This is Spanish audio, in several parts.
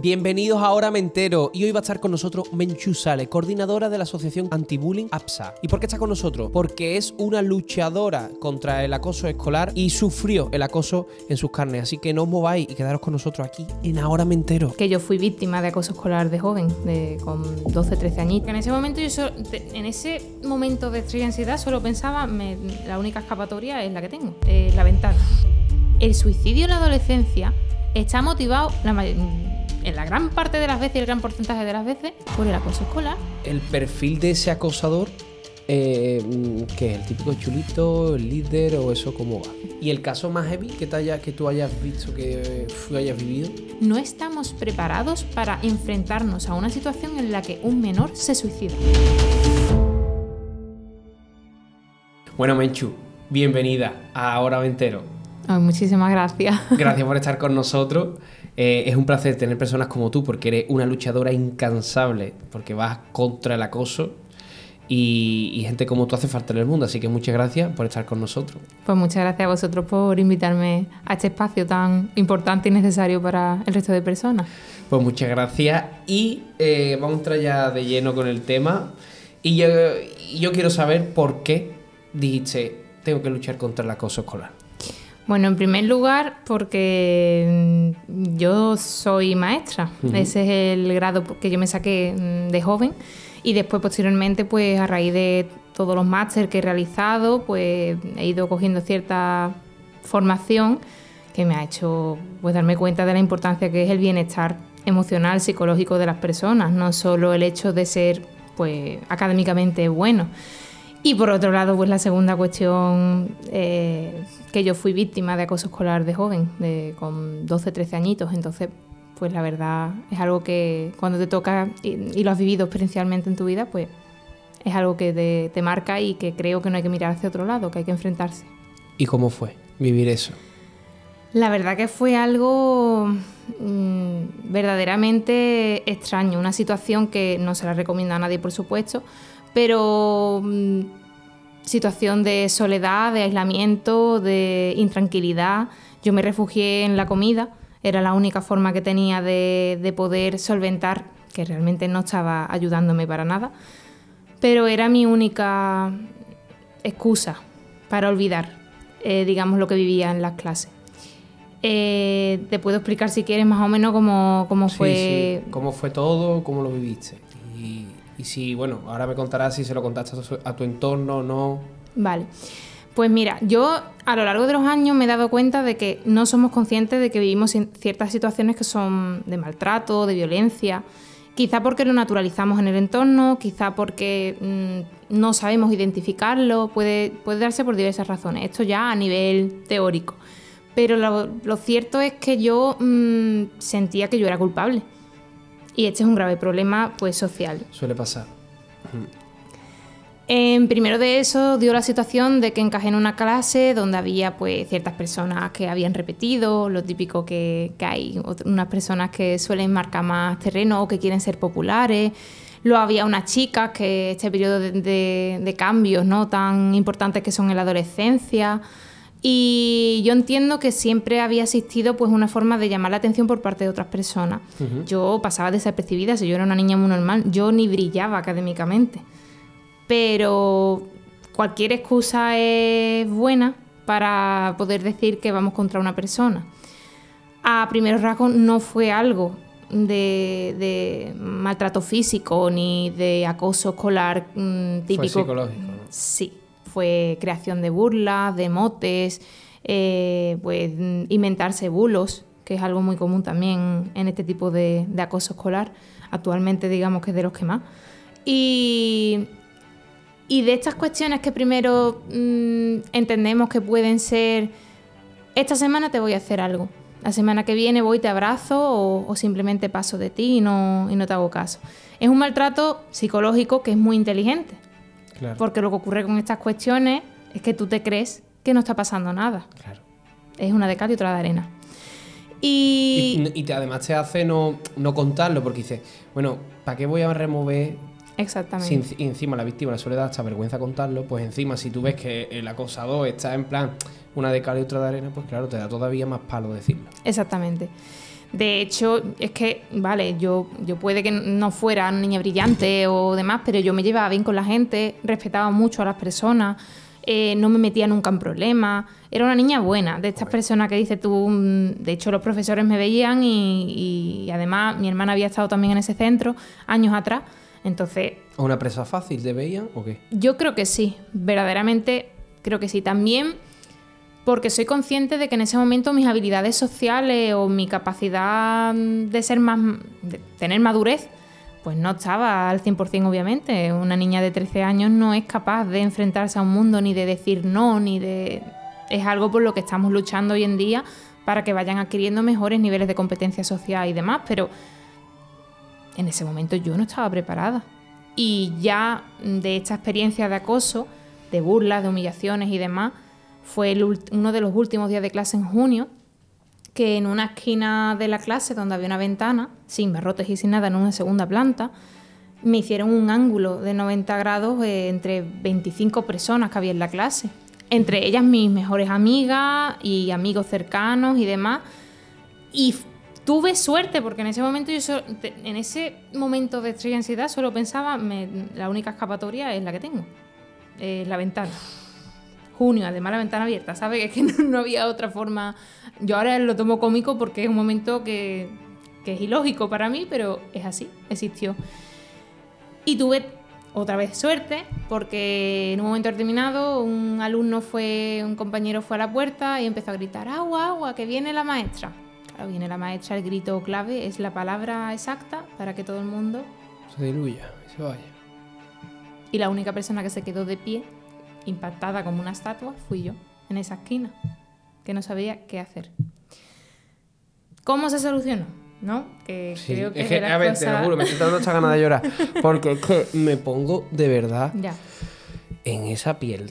Bienvenidos a Hora Me Entero y hoy va a estar con nosotros Menchu Sale, coordinadora de la asociación anti-bullying APSA. ¿Y por qué está con nosotros? Porque es una luchadora contra el acoso escolar y sufrió el acoso en sus carnes. Así que no os mováis y quedaros con nosotros aquí en Ahora Me Entero. Que yo fui víctima de acoso escolar de joven, de, con 12, 13 añitos. En ese momento, yo solo- en ese momento de estrés y ansiedad, solo pensaba, me- la única escapatoria es la que tengo, eh, la ventana. El suicidio en la adolescencia está motivado la en la gran parte de las veces, el gran porcentaje de las veces, por el acoso escolar. El perfil de ese acosador, eh, mm, que es el típico chulito, el líder o eso, ¿cómo va? Y el caso más heavy que, te haya- que tú hayas visto, que uf, hayas vivido. No estamos preparados para enfrentarnos a una situación en la que un menor se suicida. Bueno, Menchu, bienvenida a Ahora Me Entero. Ay, muchísimas gracias. Gracias por estar con nosotros. Eh, es un placer tener personas como tú porque eres una luchadora incansable, porque vas contra el acoso y, y gente como tú hace falta en el mundo. Así que muchas gracias por estar con nosotros. Pues muchas gracias a vosotros por invitarme a este espacio tan importante y necesario para el resto de personas. Pues muchas gracias y eh, vamos a entrar ya de lleno con el tema. Y yo, yo quiero saber por qué dijiste, tengo que luchar contra el acoso escolar. Bueno, en primer lugar, porque mm, yo soy maestra. Ujú. Ese es el grado que yo me saqué mm, de joven. Y después, posteriormente, pues a raíz de todos los másteres que he realizado, pues he ido cogiendo cierta formación que me ha hecho pues darme cuenta de la importancia que es el bienestar emocional, psicológico de las personas, no solo el hecho de ser pues académicamente bueno. Y por otro lado, pues la segunda cuestión, eh, que yo fui víctima de acoso escolar de joven, de, con 12, 13 añitos. Entonces, pues la verdad es algo que cuando te toca y, y lo has vivido experiencialmente en tu vida, pues es algo que te, te marca y que creo que no hay que mirar hacia otro lado, que hay que enfrentarse. ¿Y cómo fue vivir eso? La verdad que fue algo mm, verdaderamente extraño, una situación que no se la recomiendo a nadie, por supuesto, pero mm, situación de soledad, de aislamiento, de intranquilidad. Yo me refugié en la comida, era la única forma que tenía de, de poder solventar, que realmente no estaba ayudándome para nada, pero era mi única excusa para olvidar, eh, digamos, lo que vivía en las clases. Eh, te puedo explicar si quieres más o menos cómo, cómo Sí, fue. sí. ¿Cómo fue todo? ¿Cómo lo viviste? Y, si, bueno, ahora me contarás si se lo contaste a tu, entorno o no. Vale. Pues mira, yo a lo largo de los años me he dado cuenta de que no somos conscientes de que vivimos en ciertas situaciones que son de maltrato, de violencia. Quizá porque lo naturalizamos en el entorno, quizá porque mm, no sabemos identificarlo, puede, darse por diversas razones. Esto ya a nivel teórico. Pero lo, lo cierto es que yo mm, sentía que yo era culpable. Y este es un grave problema pues, social. Suele pasar. En primero de eso dio la situación de que encajé en una clase donde había pues ciertas personas que habían repetido, lo típico que, que hay, unas personas que suelen marcar más terreno o que quieren ser populares. Luego había unas chicas que este periodo de, de- de cambios ¿no? tan importantes que son en la adolescencia. Y yo entiendo que siempre había existido pues una forma de llamar la atención por parte de otras personas. Yo pasaba desapercibida, si yo era una niña muy normal, yo ni brillaba académicamente. Pero cualquier excusa es buena para poder decir que vamos contra una persona. A primeros rasgos no fue algo de, de maltrato físico ni de acoso escolar mm, típico. Fue psicológico, ¿no? Sí, fue creación de burlas, de motes, eh, pues inventarse bulos, que es algo muy común también en este tipo de, de acoso escolar. Actualmente digamos que es de los que más. Y, y de estas cuestiones que primero mm, entendemos que pueden ser, esta semana te voy a hacer algo, la semana que viene voy, te abrazo o, o simplemente paso de ti y no, y no te hago caso. Es un maltrato psicológico que es muy inteligente. Claro. Porque lo que ocurre con estas cuestiones es que tú te crees que no está pasando nada. claro. Es una de cal y otra de arena. Y, Y, y te- además te hace no, no contarlo porque dices, bueno, ¿para qué voy a remover si exactamente. y encima la víctima le suele dar hasta vergüenza contarlo? Pues encima si tú ves que el acosador está en plan una de cal y otra de arena, pues claro, te da todavía más palo decirlo. Exactamente. De hecho, es que, vale, yo, yo puede que no fuera una niña brillante o demás, pero yo me llevaba bien con la gente, respetaba mucho a las personas, eh, no me metía nunca en problemas. Era una niña buena, de estas personas que dices tú. mm, De hecho, los profesores me veían y, y además mi hermana había estado también en ese centro años atrás. Entonces, ¿A una presa fácil te veían o qué? yo creo que sí, verdaderamente creo que sí. También porque soy consciente de que en ese momento mis habilidades sociales o mi capacidad de ser más, tener madurez, pues no estaba al 100% obviamente. Una niña de 13 años no es capaz de enfrentarse a un mundo ni de decir no, ni de... Es algo por lo que estamos luchando hoy en día para que vayan adquiriendo mejores niveles de competencia social y demás, pero en ese momento yo no estaba preparada. Y ya de esta experiencia de acoso, de burlas, de humillaciones y demás, fue uno de los últimos días de clase en junio, que en una esquina de la clase donde había una ventana, sin barrotes y sin nada, en una segunda planta, me hicieron un ángulo de 90 grados eh, entre 25 personas que había en la clase. Entre ellas mis mejores amigas y amigos cercanos y demás. Y tuve suerte porque en ese momento en ese momento de estrés y ansiedad solo pensaba me- la única escapatoria es la que tengo es la ventana junio además la ventana abierta sabes es que no, no había otra forma yo ahora lo tomo cómico porque es un momento que, que es ilógico para mí pero es así existió y tuve otra vez suerte porque en un momento determinado un alumno fue, un compañero fue a la puerta y empezó a gritar, agua, agua, que viene la maestra. Claro, viene la maestra, el grito clave es la palabra exacta para que todo el mundo... Se diluya y se vaya. Y la única persona que se quedó de pie, impactada como una estatua, fui yo, en esa esquina, que no sabía qué hacer. ¿Cómo se solucionó? ¿No? Que Sí, creo que es que, a ver, te lo juro, me estoy dando esta gana de llorar. Porque es que me pongo de verdad Ya. en esa piel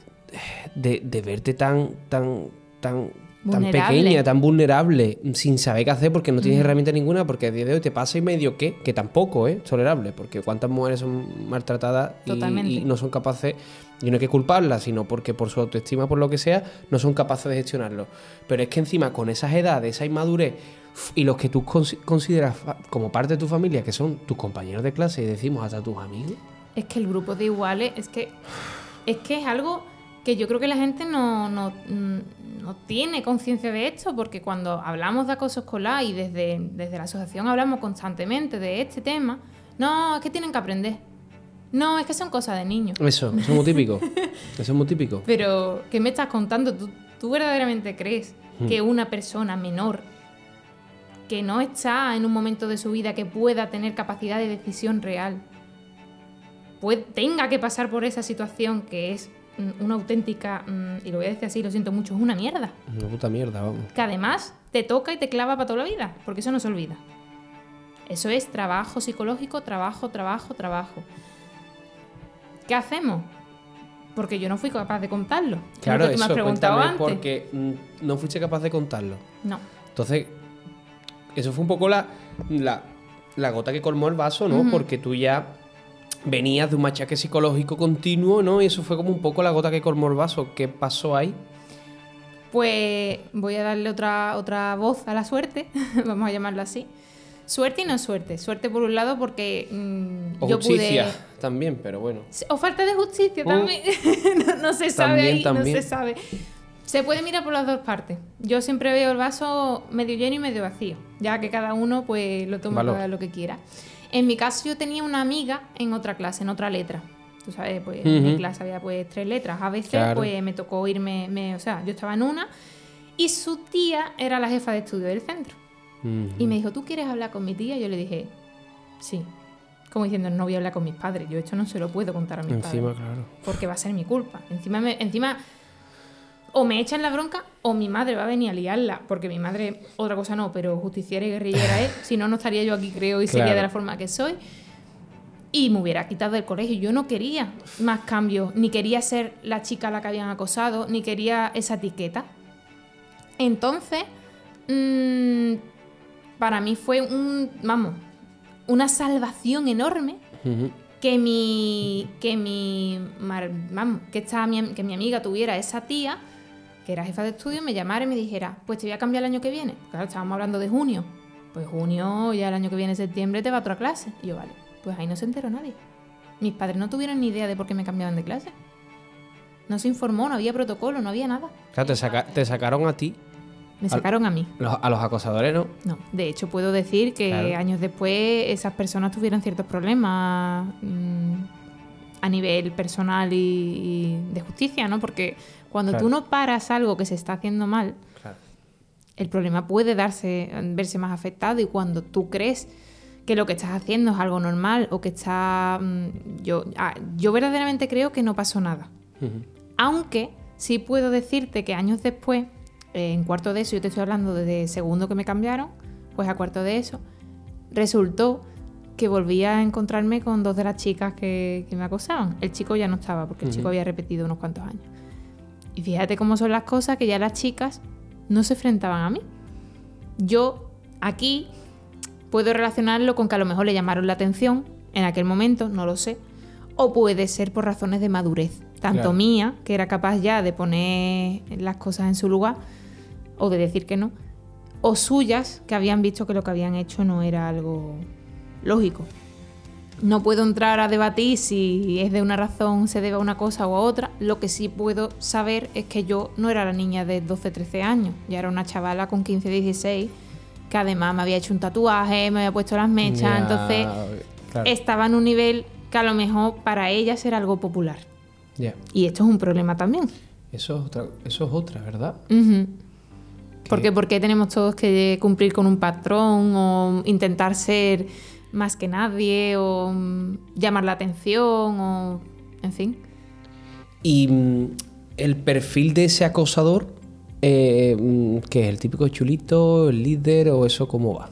de, de verte tan, tan, tan, tan pequeña, tan vulnerable, sin saber qué hacer porque no tienes herramienta ninguna, porque a día de hoy te pasa y medio que, que tampoco es tolerable, porque cuántas mujeres son maltratadas y no son capaces, y no hay que culparlas, sino porque por su autoestima, por lo que sea, no son capaces de gestionarlo. Pero es que encima con esas edades, esa inmadurez, y los que tú consi- consideras como parte de tu familia, que son tus compañeros de clase y decimos hasta tus amigos, Es que el grupo de iguales es que es que es algo que yo creo que la gente no, no, mm, no tiene conciencia de esto, porque cuando hablamos de acoso escolar y desde, desde la asociación hablamos constantemente de este tema, no, es que tienen que aprender. No, es que son cosas de niños. eso, eso es muy típico. Eso es muy típico. Pero, ¿qué me estás contando? ¿Tú, tú verdaderamente crees que una persona menor que no está en un momento de su vida que pueda tener capacidad de decisión real, tenga que pasar por esa situación que es mm, una auténtica, mm, y lo voy a decir así, lo siento mucho, es una mierda? Una puta mierda, vamos. Que además te toca y te clava para toda la vida, porque eso no se olvida. Eso es trabajo psicológico, trabajo, trabajo, trabajo. ¿Qué hacemos? Porque yo no fui capaz de contarlo. Claro, que tú me has preguntado antes. porque mm, no fuiste capaz de contarlo. No. Entonces, eso fue un poco la, la, la gota que colmó el vaso, ¿no? Porque tú ya venías de un machaque psicológico continuo, ¿no? Y eso fue como un poco la gota que colmó el vaso. ¿Qué pasó ahí? Pues voy a darle otra, otra voz a la suerte, vamos a llamarlo así. Suerte y no suerte. Suerte por un lado porque mm, O yo justicia pude... también, pero bueno. O falta de justicia Uh. también. no, no se sabe También, ahí, también. no se sabe. Se puede mirar por las dos partes. Yo siempre veo el vaso medio lleno y medio vacío, ya que cada uno pues lo toma para lo que quiera. En mi caso yo tenía una amiga en otra clase, en otra letra. Tú sabes, pues en mi clase había pues tres letras. A veces Claro. pues me tocó irme, me- o sea, yo estaba en una y su tía era la jefa de estudio del centro. Y me dijo, ¿tú quieres hablar con mi tía? Yo le dije, sí. Como diciendo, no voy a hablar con mis padres. Yo esto no se lo puedo contar a mis Encima, padres. claro. Porque va a ser mi culpa. Encima, me- encima o me echan la bronca o mi madre va a venir a liarla. Porque mi madre, otra cosa no, pero justiciera y guerrillera es. Si no, no estaría yo aquí, creo, y sería de la forma que soy. Y me hubiera quitado del colegio. Yo no quería más cambios. Ni quería ser la chica a la que habían acosado. Ni quería esa etiqueta. Entonces, mm, para mí fue un, vamos, una salvación enorme que mi, que mi, vamos, que, esta, mi, que mi amiga tuviera esa tía, que era jefa de estudio, me llamara y me dijera, pues te voy a cambiar el año que viene. Claro, estábamos hablando de junio. pues junio, ya el año que viene, septiembre, te va a otra clase. Y yo, vale, pues ahí no se enteró nadie. Mis padres no tuvieron ni idea de por qué me cambiaban de clase. No se informó, no había protocolo, no había nada. Claro, te, saca- te sacaron a ti, Me sacaron a mí. a los acosadores, ¿no? No, de hecho puedo decir que Claro. años después esas personas tuvieron ciertos problemas mm, a nivel personal y, y de justicia, ¿no? Porque cuando Claro. tú no paras algo que se está haciendo mal, Claro. el problema puede darse, verse más afectado y cuando tú crees que lo que estás haciendo es algo normal o que está... mm, yo, ah, yo verdaderamente creo que no pasó nada. Aunque sí puedo decirte que años después, en cuarto de eso, yo te estoy hablando desde segundo que me cambiaron, pues a cuarto de eso, resultó que volví a encontrarme con dos de las chicas que, que me acosaban. El chico ya no estaba, porque el chico había repetido unos cuantos años. Y fíjate cómo son las cosas que ya las chicas no se enfrentaban a mí. Yo aquí puedo relacionarlo con que a lo mejor le llamaron la atención en aquel momento, no lo sé. O puede ser por razones de madurez, tanto Claro. mía, que era capaz ya de poner las cosas en su lugar, o de decir que no, o suyas, que habían visto que lo que habían hecho no era algo lógico. No puedo entrar a debatir si es de una razón, se debe a una cosa o a otra. Lo que sí puedo saber es que yo no era la niña de 12, 13 años. Ya era una chavala con 15, 16, que además me había hecho un tatuaje, me había puesto las mechas. Entonces claro. estaba en un nivel que a lo mejor para ellas era algo popular. Ya. Y esto es un problema también. Eso es otra, eso es otra, ¿verdad? Que- Porque ¿por qué tenemos todos que cumplir con un patrón o intentar ser más que nadie o mm, llamar la atención o en fin? Y mm, el perfil de ese acosador, eh, mm, ¿qué es? ¿El típico chulito, el líder o eso cómo va?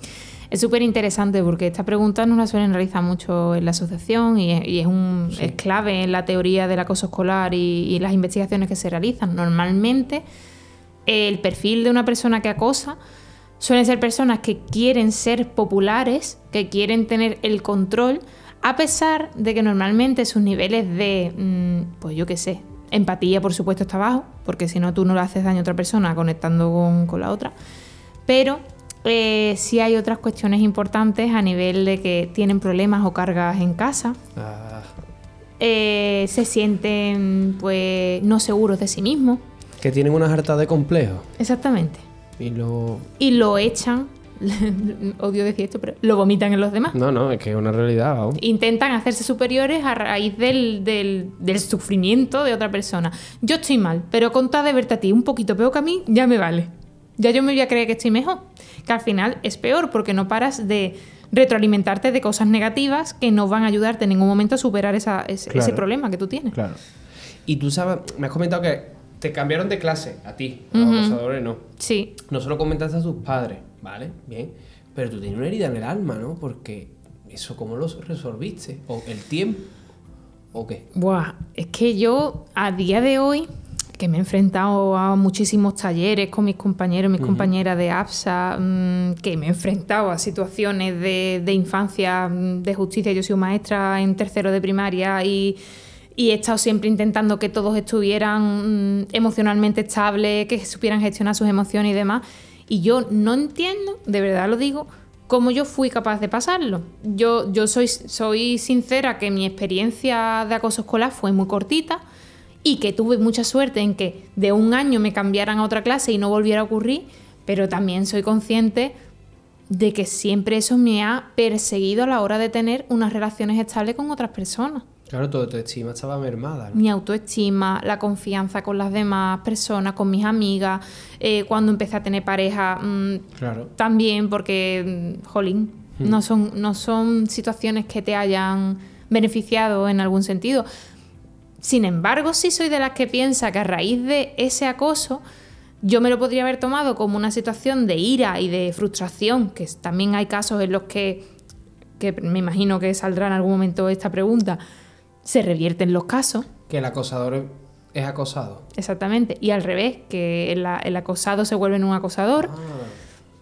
Es súper interesante porque esta pregunta no la suelen realizar mucho en la asociación y es, y es un, Sí. es clave en la teoría del acoso escolar y, y las investigaciones que se realizan. Normalmente el perfil de una persona que acosa suelen ser personas que quieren ser populares, que quieren tener el control, a pesar de que normalmente sus niveles de, mm, pues yo qué sé, empatía por supuesto está bajo, porque si no tú no le haces daño a otra persona conectando con, con la otra, pero eh, sí hay otras cuestiones importantes a nivel de que tienen problemas o cargas en casa, Ah, eh, se sienten pues no seguros de sí mismos, que tienen una harta de complejo. exactamente, Y lo. y lo echan, odio decir esto, pero lo vomitan en los demás. No, no, es que es una realidad. Intentan hacerse superiores a raíz del, del- del sufrimiento de otra persona. Yo estoy mal, pero con tal de verte a ti un poquito peor que a mí, ya me vale. Ya yo me voy a creer que estoy mejor. Que al final es peor porque no paras de retroalimentarte de cosas negativas que no van a ayudarte en ningún momento a superar esa- ese, Claro. ese problema que tú tienes. Claro. Y tú sabes, me has comentado que te cambiaron de clase, a ti, a los Ujú. acosadores no. Sí, No se lo comentaste a tus padres, ¿vale? Bien. Pero tú tienes una herida en el alma, ¿no? Porque eso, ¿cómo lo resolviste? ¿O el tiempo? ¿O qué? Buah, es que yo a día de hoy, que me he enfrentado a muchísimos talleres con mis compañeros, mis compañeras de APSA, mm, que me he enfrentado a situaciones de, de infancia, mm, de justicia. Yo soy maestra en tercero de primaria y, y he estado siempre intentando que todos estuvieran mm, emocionalmente estables, que supieran gestionar sus emociones y demás. Y yo no entiendo, de verdad lo digo, cómo yo fui capaz de pasarlo. Yo, yo soy, soy sincera que mi experiencia de acoso escolar fue muy cortita y que tuve mucha suerte en que de un año me cambiaran a otra clase y no volviera a ocurrir, pero también soy consciente de que siempre eso me ha perseguido a la hora de tener unas relaciones estables con otras personas. Claro, tu autoestima estaba mermada, ¿no? Mi autoestima, la confianza con las demás personas, con mis amigas, eh, cuando empecé a tener pareja, mm, Claro. también porque, mm, jolín, no, son, no son situaciones que te hayan beneficiado en algún sentido. Sin embargo, sí soy de las que piensa que a raíz de ese acoso, yo me lo podría haber tomado como una situación de ira y de frustración, que también hay casos en los que, que me imagino que saldrá en algún momento esta pregunta, se revierten los casos. Que el acosador es- acosado. Exactamente. Y al revés, que el, el acosado se vuelve en un acosador. Ah.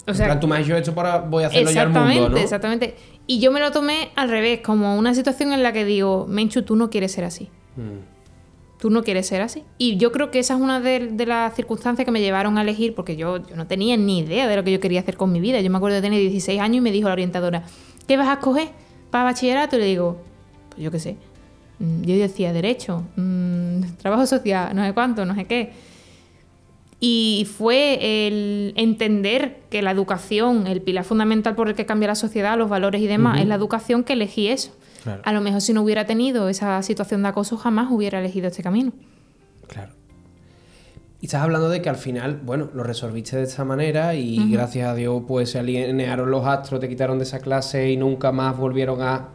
O sea, en plan, tú me has hecho esto para voy a hacerlo ya al mundo, ¿no? exactamente. Y yo me lo tomé al revés, como una situación en la que digo, Menchu, tú no quieres ser así. Mm. Tú no quieres ser así. Y yo creo que esa es una de, de las circunstancias que me llevaron a elegir, porque yo, yo no tenía ni idea de lo que yo quería hacer con mi vida. Yo me acuerdo de tener 16 años y me dijo la orientadora, ¿qué vas a escoger para bachillerato? Y le digo, pues yo qué sé. Mm, Yo decía derecho, mm, trabajo social, no sé cuánto, no sé qué. Y fue el entender que la educación, el pilar fundamental por el que cambia la sociedad, los valores y demás, es la educación que elegí eso. Claro. A lo mejor si no hubiera tenido esa situación de acoso, jamás hubiera elegido este camino. Claro. Y estás hablando de que al final, bueno, lo resolviste de esta manera y gracias a Dios pues se alinearon los astros, te quitaron de esa clase y nunca más volvieron a,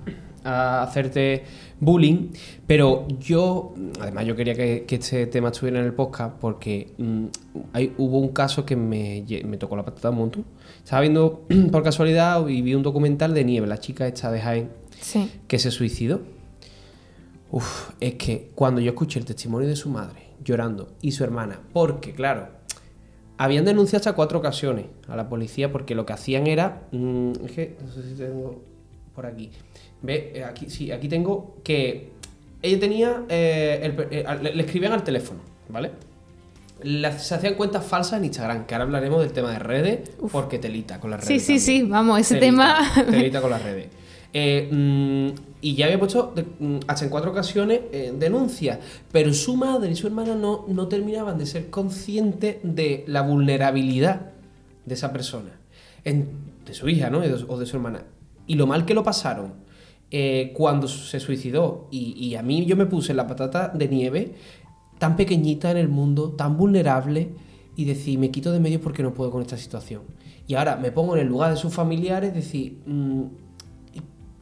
a hacerte bullying. Pero yo, además yo quería que, que este tema estuviera en el podcast porque mm, hay, hubo un caso que me, tocó la patata un montón. Estaba viendo por casualidad y vi un documental de Nieve, la chica esta de Jaén, Sí. que se suicidó. Uf, es que cuando yo escuché el testimonio de su madre llorando y su hermana, porque claro, habían denunciado hasta cuatro ocasiones a la policía porque lo que hacían era, mm, es que no sé si tengo por aquí, ve, Eh, aquí sí, aquí tengo que ella tenía, eh, el eh, le, le escribían al teléfono, ¿vale? Se hacían cuentas falsas en Instagram, que ahora hablaremos del tema de redes, porque telita con las Sí, redes. sí, sí, también. vamos, ese Telita, tema. telita con las redes. Eh, mm, y ya había puesto de- mm, hasta en cuatro ocasiones eh, denuncias, pero su madre y su hermana no, no terminaban de ser conscientes de la vulnerabilidad de esa persona, en- de su hija ¿no? O de su hermana. Y lo mal que lo pasaron eh, cuando se suicidó. Y, a mí yo me puse la patata de nieve, tan pequeñita en el mundo, tan vulnerable, y decir, me quito de medio porque no puedo con esta situación. Y ahora me pongo en el lugar de sus familiares, decir, mm,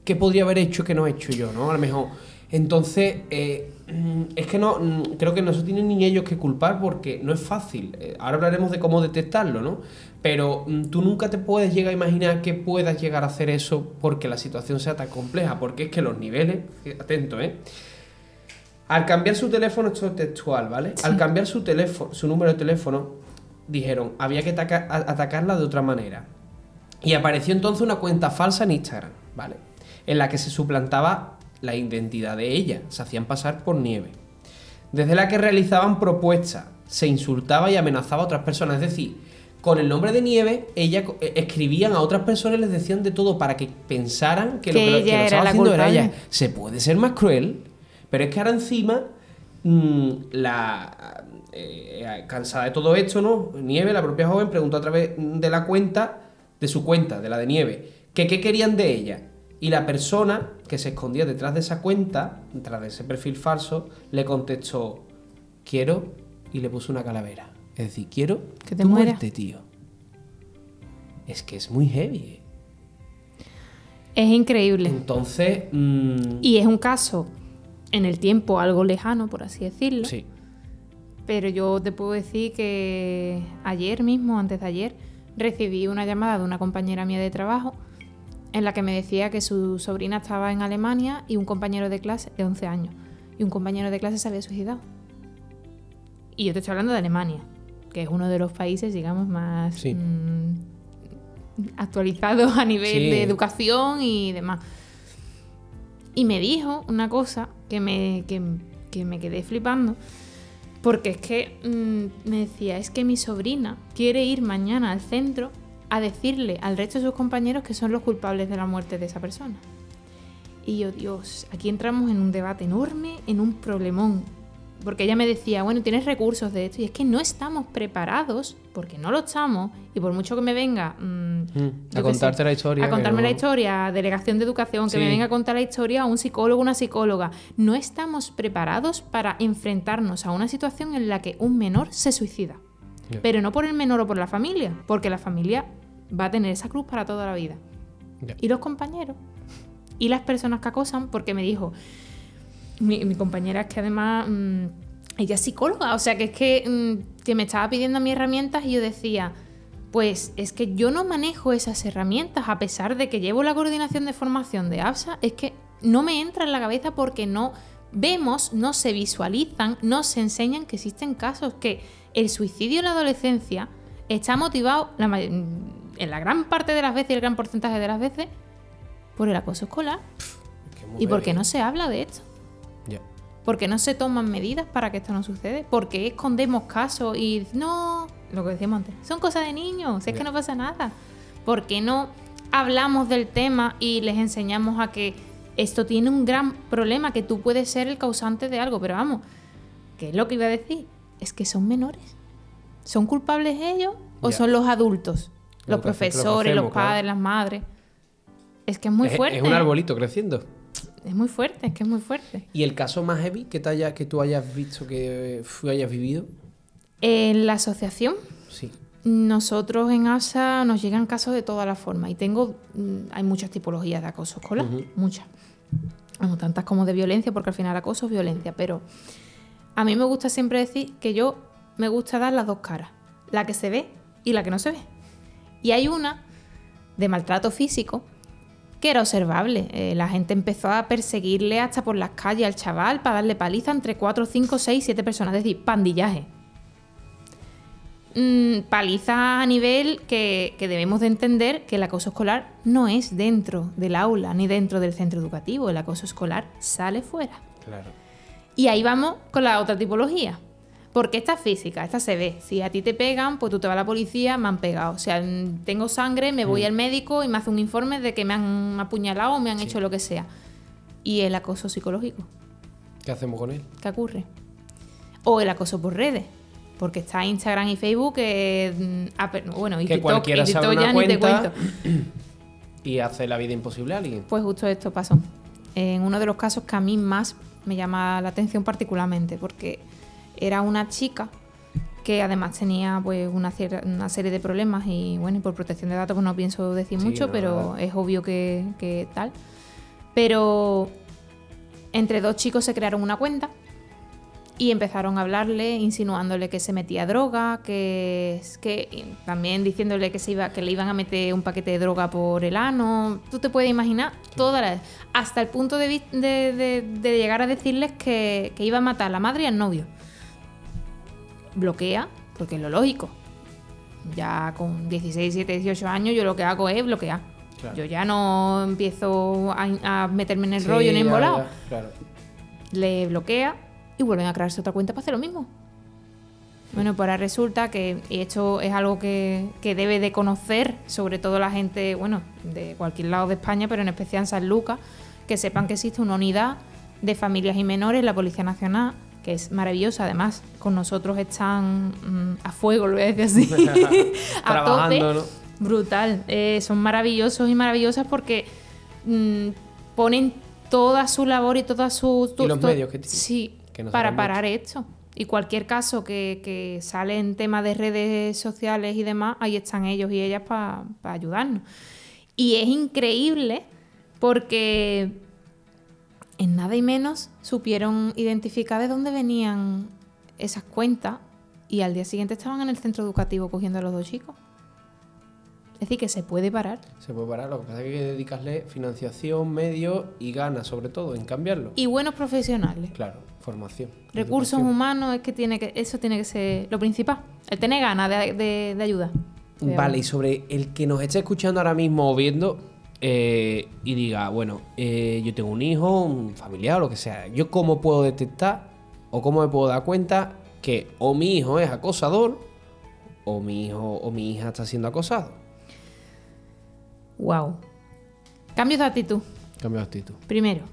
¿qué podría haber hecho que no he hecho yo, no? A lo mejor. Entonces, eh, es que no, mm, creo que no se tienen ni ellos que culpar porque no es fácil. Eh, ahora hablaremos de cómo detectarlo, ¿no? Pero mm, tú nunca te puedes llegar a imaginar que puedas llegar a hacer eso porque la situación sea tan compleja, porque es que los niveles, eh, atento, ¿eh? Al cambiar su teléfono, esto es textual, ¿vale? Al cambiar su teléfono, su número de teléfono, dijeron, había que ataca- atacarla de otra manera. Y apareció entonces una cuenta falsa en Instagram, ¿vale? En la que se suplantaba la identidad de ella, se hacían pasar por nieve. Desde la que realizaban propuestas, se insultaba y amenazaba a otras personas. Es decir, con el nombre de Nieve, ella eh, escribían a otras personas y les decían de todo para que pensaran que, lo Que lo- que estaba la haciendo era ella. Se puede ser más cruel, pero es que ahora encima, mm, la eh, cansada de todo esto, ¿no? Nieve, la propia joven, preguntó a través de la cuenta, de su cuenta, de la de Nieve, que qué querían de ella. Y la persona que se escondía detrás de esa cuenta, detrás de ese perfil falso, le contestó, quiero, y le puso una calavera. Es decir, quiero Que te tu muerte, tío. Es que es muy heavy. ¿eh? Es increíble. Entonces, mm, Y es un caso en el tiempo algo lejano, por así decirlo. sí. Pero yo te puedo decir que ayer mismo, antes de ayer, recibí una llamada de una compañera mía de trabajo en la que me decía que su sobrina estaba en Alemania y un compañero de clase de 11 años. Y un compañero de clase se había suicidado. Y yo te estoy hablando de Alemania, que es uno de los países, digamos, más Sí. mm, actualizados a nivel Sí. de educación y demás. Y me dijo una cosa que me, que, que me quedé flipando. Porque es que mm, me decía, es que mi sobrina quiere ir mañana al centro a decirle al resto de sus compañeros que son los culpables de la muerte de esa persona. Y yo, Dios, aquí entramos en un debate enorme, en un problemón. Porque ella me decía, bueno, tienes recursos de esto. Y es que no estamos preparados, porque no lo estamos. Y por mucho que me venga... mm, Mm, a contarte sé, la historia. A contarme la historia, delegación de educación, que me venga a contar la historia a un psicólogo, una psicóloga. No estamos preparados para enfrentarnos a una situación en la que un menor se suicida. Pero no por el menor o por la familia, porque la familia va a tener esa cruz para toda la vida. Y los compañeros. Y las personas que acosan, porque me dijo, mi, mi compañera es que además, mm, ella es psicóloga, o sea que es que, mm, que me estaba pidiendo mis herramientas y yo decía, pues es que yo no manejo esas herramientas, a pesar de que llevo la coordinación de formación de APSA, es que no me entra en la cabeza porque no vemos, no se visualizan, no se enseñan que existen casos que el suicidio en la adolescencia está motivado la en la gran parte de las veces y el gran porcentaje de las veces por el acoso escolar. Es que ¿Y por qué heavy. no se habla de esto? Ya. ¿Por qué no se toman medidas para que esto no suceda? ¿Por qué escondemos casos y no, lo que decíamos antes, son cosas de niños, es que no pasa nada? ¿Por qué no hablamos del tema y les enseñamos a que esto tiene un gran problema, que tú puedes ser el causante de algo? Pero vamos, ¿qué es lo que iba a decir? Es que son menores. ¿Son culpables ellos o son los adultos? Lo Los lo profesores, hacemos, los padres, claro. las madres. Es que es muy es, fuerte. es un arbolito creciendo. Es muy fuerte, es que es muy fuerte. ¿Y el caso más heavy que, te haya, que tú hayas visto, que hayas vivido? En la asociación, Sí. nosotros en ASA nos llegan casos de todas las formas y tengo, mm, hay muchas tipologías de acoso escolar, muchas. Tantas como de violencia, porque al final acoso es violencia, pero a mí me gusta siempre decir que yo me gusta dar las dos caras, la que se ve y la que no se ve. Y hay una de maltrato físico que era observable. Eh, la gente empezó a perseguirle hasta por las calles al chaval para darle paliza entre 4, 5, 6, 7 personas, es decir, pandillaje. Mm, paliza a nivel que, que debemos de entender que el acoso escolar no es dentro del aula ni dentro del centro educativo, el acoso escolar sale fuera. Claro. Y ahí vamos con la otra tipología. Porque esta es física, esta se ve. Si a ti te pegan, pues tú te vas a la policía, me han pegado. O sea, mm, tengo sangre, me voy al médico y me hace un informe de que me han apuñalado o me han Sí. hecho lo que sea. Y el acoso psicológico, ¿Qué hacemos con él? ¿qué ocurre? O el acoso por redes. Porque está Instagram y Facebook, que, mm, pero- bueno, y Que TikTok, cualquiera y TikTok una ya ni te cuenta cuento. y hace la vida imposible a alguien. Pues justo esto pasó. En uno de los casos que a mí más me llama la atención particularmente, porque era una chica que además tenía pues una, una serie de problemas y bueno, y por protección de datos pues no pienso decir Sí, mucho, no, pero es obvio que, que tal. Pero entre dos chicos se crearon una cuenta y empezaron a hablarle, insinuándole que se metía droga, que, que también diciéndole que se iba, que le iban a meter un paquete de droga por el ano. Tú te puedes imaginar todas las, hasta el punto de, vis- de- de- de llegar a decirles que, que iba a matar a la madre y al novio. Bloquea, porque es lo lógico. Ya con 16, 17, 18 años yo lo que hago es bloquear. Claro. Yo ya no empiezo a, a meterme en el Sí, rollo embolado ya, Claro. le bloquea y vuelven a crearse otra cuenta para hacer lo mismo. Bueno, pues ahora resulta que esto es algo que, que debe de conocer, sobre todo la gente, bueno, de cualquier lado de España, pero en especial en San Lucas, que sepan que existe una unidad de familias y menores, la Policía Nacional, que es maravillosa. Además, con nosotros están mm, a fuego, lo voy a decir así, a tope. Brutal. Eh, son maravillosos y maravillosas porque mm, ponen toda su labor y toda su... Y los to- medios que tienen, Sí, que para parar esto. Y cualquier caso que, que sale en temas de redes sociales y demás, ahí están ellos y ellas para ayudarnos. Y es increíble porque en nada y menos supieron identificar de dónde venían esas cuentas y al día siguiente estaban en el centro educativo cogiendo a los dos chicos. Es decir, que se puede parar. Se puede parar, lo que pasa es que hay que dedicarle financiación, medios y ganas, sobre todo, en cambiarlo. Y buenos profesionales. Claro, formación. Recursos educación. humanos es que tiene que eso tiene que ser lo principal. El tener ganas de, de, de ayuda. Vale, y sobre el que nos esté escuchando ahora mismo o viendo eh, y diga, bueno, eh, yo tengo un hijo, un familiar o lo que sea, ¿yo cómo puedo detectar o cómo me puedo dar cuenta que o mi hijo es acosador o mi hijo o mi hija está siendo acosado? Wow. Cambios de actitud. Cambio de actitud. Primero,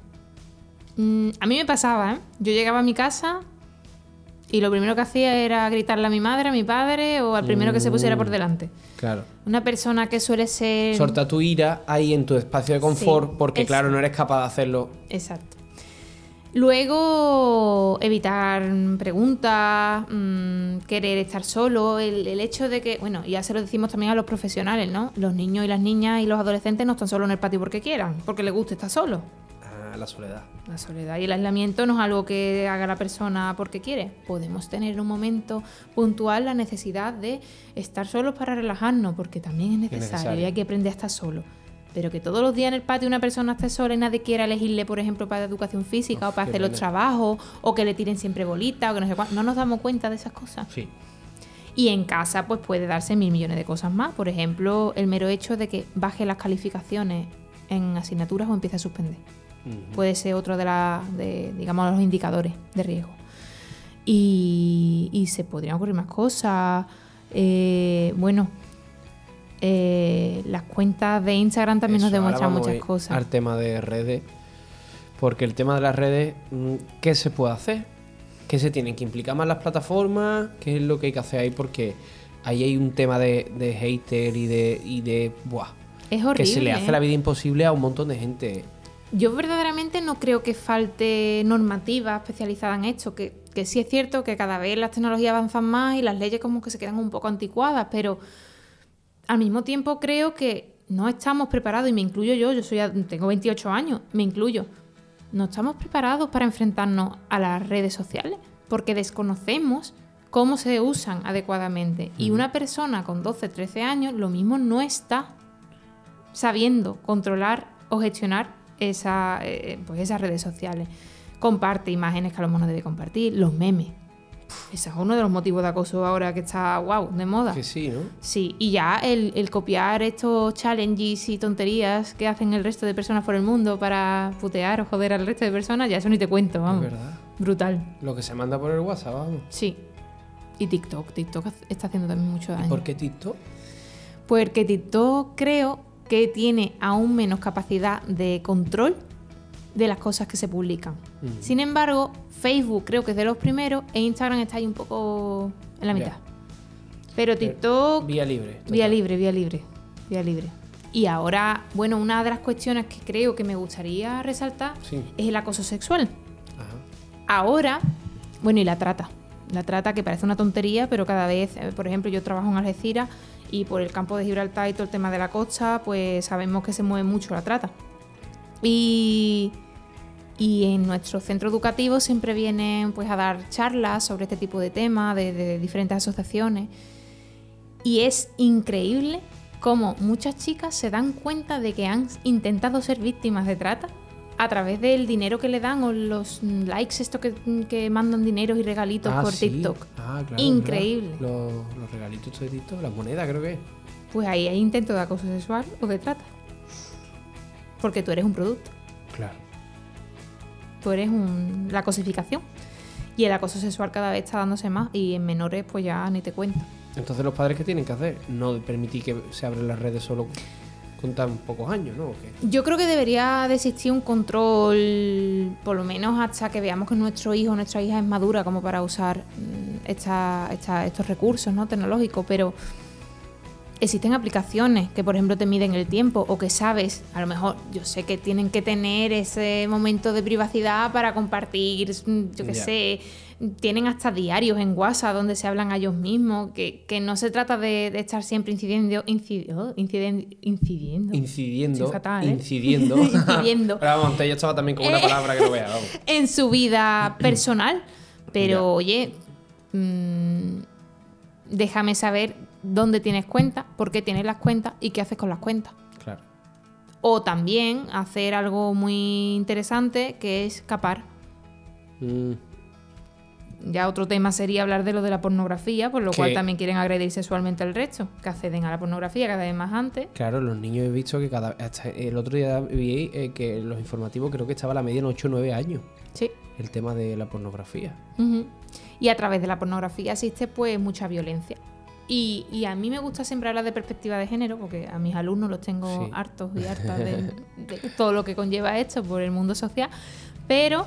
mm, a mí me pasaba, ¿eh? Yo llegaba a mi casa y lo primero que hacía era gritarle a mi madre, a mi padre o al primero que se pusiera por delante. Claro. Una persona que suele ser... Sorta tu ira ahí en tu espacio de confort Sí, porque, claro, no eres capaz de hacerlo. Exacto. Luego, evitar preguntas, mm, querer estar solo, el, el hecho de que, bueno, ya se lo decimos también a los profesionales, ¿no? Los niños y las niñas y los adolescentes no están solos en el patio porque quieran, porque les gusta estar solo. La soledad. La soledad y el aislamiento no es algo que haga la persona porque quiere. Podemos tener en un momento puntual la necesidad de estar solos para relajarnos, porque también es necesario, necesario. y hay que aprender a estar solo. Pero que todos los días en el patio una persona esté sola y nadie quiera elegirle, por ejemplo, para educación física Uf, o para hacer los trabajos, o que le tiren siempre bolitas, o que no sé cuánto. No nos damos cuenta de esas cosas. Sí. Y en casa, pues puede darse mil millones de cosas más. Por ejemplo, el mero hecho de que baje las calificaciones en asignaturas o empieza a suspender. Puede ser otro de, la, de digamos, los indicadores de riesgo. Y, y se podrían ocurrir más cosas. Eh, bueno, eh, las cuentas de Instagram también nos Eso, demuestran muchas cosas. Al tema de redes. Porque el tema de las redes, mm, ¿qué se puede hacer? ¿Qué se tienen que implicar más las plataformas? ¿Qué es lo que hay que hacer ahí? Porque ahí hay un tema de, de hater y de. Y de buah, Es horrible. que se le hace ¿eh? la vida imposible a un montón de gente. Yo verdaderamente no creo que falte normativa especializada en esto, que, que sí es cierto que cada vez las tecnologías avanzan más y las leyes como que se quedan un poco anticuadas, pero al mismo tiempo creo que no estamos preparados, y me incluyo yo, yo soy, tengo 28 años, me incluyo, no estamos preparados para enfrentarnos a las redes sociales, porque desconocemos cómo se usan adecuadamente. Y una persona con 12, 13 años lo mismo no está sabiendo controlar o gestionar esa, eh, pues esas redes sociales. Comparte imágenes que a lo mejor no debe compartir, los memes. Ese es uno de los motivos de acoso ahora que está, wow, de moda. Que sí, ¿no? Sí, y ya el, el copiar estos challenges y tonterías que hacen el resto de personas por el mundo para putear o joder al resto de personas, ya eso ni te cuento, vamos. Es verdad. Brutal, Lo que se manda por el WhatsApp, vamos. sí. Y TikTok, TikTok está haciendo también mucho daño. ¿Y por qué TikTok? Porque TikTok creo que tiene aún menos capacidad de control de las cosas que se publican. Sin embargo, Facebook creo que es de los primeros e Instagram está ahí un poco en la mitad. Pero TikTok, Vía libre. vía libre, vía libre, vía libre. Y ahora, bueno, una de las cuestiones que creo que me gustaría resaltar Sí. es el acoso sexual. Ajá. Ahora, bueno, y la trata. La trata que parece una tontería, pero cada vez, eh, por ejemplo, yo trabajo en Algeciras y por el campo de Gibraltar y todo el tema de la costa, pues sabemos que se mueve mucho la trata. Y, y en nuestro centro educativo siempre vienen pues a dar charlas sobre este tipo de temas de, de diferentes asociaciones. Y es increíble cómo muchas chicas se dan cuenta de que han intentado ser víctimas de trata a través del dinero que le dan o los likes estos que, que mandan dineros y regalitos Ah, por sí. TikTok. Ah, claro, Increíble. Los, los regalitos de TikTok, las monedas creo que es. Pues ahí hay intento de acoso sexual o de trata. Porque tú eres un producto, Claro. tú eres un- la cosificación. Y el acoso sexual cada vez está dándose más y en menores pues ya ni te cuento. Entonces los padres qué tienen que hacer? No permitir que se abran las redes solo con tan pocos años, ¿no? Yo creo que debería de existir un control, por lo menos hasta que veamos que nuestro hijo o nuestra hija es madura como para usar mm, esta- esta- estos recursos ¿no? tecnológicos, pero existen aplicaciones que, por ejemplo, te miden el tiempo o que sabes, a lo mejor yo sé que tienen que tener ese momento de privacidad para compartir, mm, yo qué sé, tienen hasta diarios en WhatsApp donde se hablan a ellos mismos, que, que no se trata de, de estar siempre incidiendo, incidi- oh, inciden- incidiendo, Incidiendo. Soy fatal, ¿eh? Incidiendo. Incidiendo. Pero vamos, antes yo estaba también con una palabra que no vea, vamos. en su vida personal. Pero oye, mm, déjame saber dónde tienes cuentas, por qué tienes las cuentas y qué haces con las cuentas. Claro. O también hacer algo muy interesante que es capar. Mm, Ya otro tema sería hablar de lo de la pornografía, por lo cual también quieren agredir sexualmente al resto, que acceden a la pornografía cada vez más antes. claro, los niños he visto que cada hasta el otro día vi eh, que los informativos creo que estaba la media en 8 o 9 años Sí. el tema de la pornografía. Y a través de la pornografía existe pues mucha violencia. Y, y a mí me gusta siempre hablar de perspectiva de género, porque a mis alumnos los tengo Sí. hartos y hartas de, de todo lo que conlleva esto por el mundo social, pero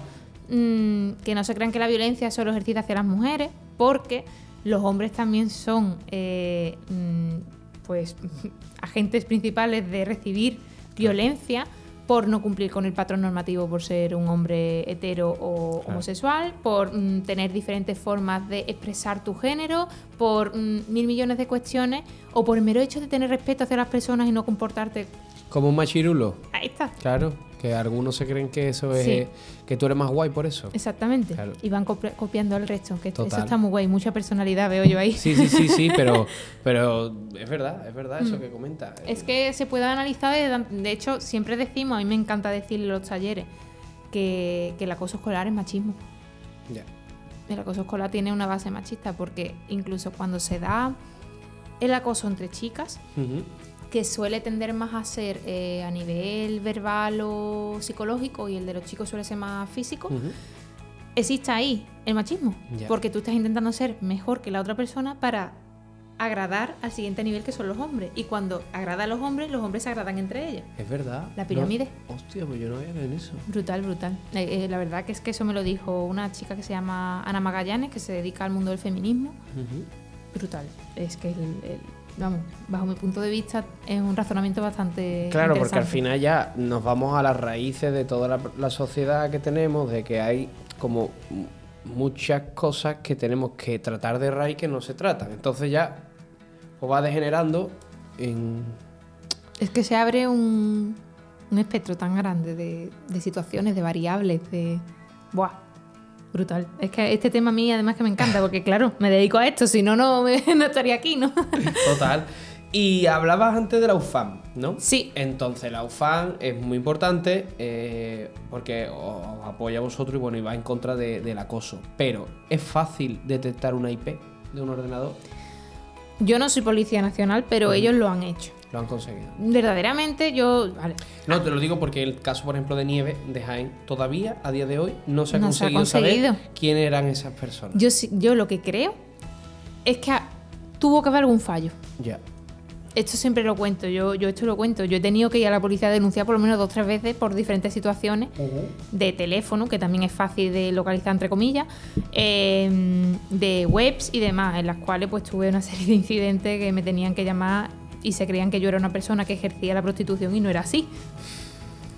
mm, que no se crean que la violencia es solo ejercida hacia las mujeres, porque los hombres también son eh, mm, pues agentes principales de recibir violencia por no cumplir con el patrón normativo por ser un hombre hetero o Claro. homosexual, por mm, tener diferentes formas de expresar tu género, por mm, mil millones de cuestiones, o por el mero hecho de tener respeto hacia las personas y no comportarte. Como un machirulo. Ahí está. Claro, que algunos se creen que eso es Sí. que tú eres más guay por eso. Exactamente. Claro. Y van copi- copiando al resto, que eso Total. está muy guay, mucha personalidad veo yo ahí. Sí, sí, sí, sí, pero, pero es verdad, es verdad eso que comenta. Mm. Es que se puede analizar, de, de hecho, siempre decimos, a mí me encanta decirle en los talleres, que, que el acoso escolar es machismo. Ya. El acoso escolar tiene una base machista, porque incluso cuando se da el acoso entre chicas, Ujú. Que suele tender más a ser eh, a nivel verbal o psicológico y el de los chicos suele ser más físico, existe ahí el machismo. Porque tú estás intentando ser mejor que la otra persona para agradar al siguiente nivel que son los hombres. Y cuando agrada a los hombres, los hombres se agradan entre ellos. Es verdad. La pirámide. No- hostia, pues yo no había en eso. Brutal, brutal. Eh, eh, la verdad que es que eso me lo dijo una chica que se llama Ana Magallanes, que se dedica al mundo del feminismo. Brutal. Es que, el- el- vamos, bajo mi punto de vista, es un razonamiento bastante. Claro, porque al final ya nos vamos a las raíces de toda la, la sociedad que tenemos, de que hay como muchas cosas que tenemos que tratar de raíz que no se tratan. Entonces ya pues va degenerando en... Es que se abre un, un espectro tan grande de, de situaciones, de variables, de. ¡Buah! Brutal. Es que este tema a mí además que me encanta, porque claro, me dedico a esto, si no, no, me- no estaría aquí, ¿no? Total. Y hablabas antes de la UFAM, ¿no? Sí. Entonces la UFAM es muy importante eh, porque os apoya a vosotros y bueno, y va en contra de- del acoso. Pero ¿es fácil detectar una IP de un ordenador? Yo no soy policía nacional, pero ellos lo han hecho. Lo han conseguido. Verdaderamente, yo. vale, No, te lo digo porque el caso, por ejemplo, de Nieve, de Jaén, todavía, a día de hoy, no se ha No se ha conseguido, saber quién eran esas personas. Yo, yo lo que creo es que tuvo que haber algún fallo. Ya. Esto siempre lo cuento, yo, yo esto lo cuento. Yo he tenido que ir a la policía a denunciar por lo menos dos o tres veces por diferentes situaciones de teléfono, que también es fácil de localizar entre comillas, eh, de webs y demás, en las cuales pues tuve una serie de incidentes que me tenían que llamar y se creían que yo era una persona que ejercía la prostitución y no era así.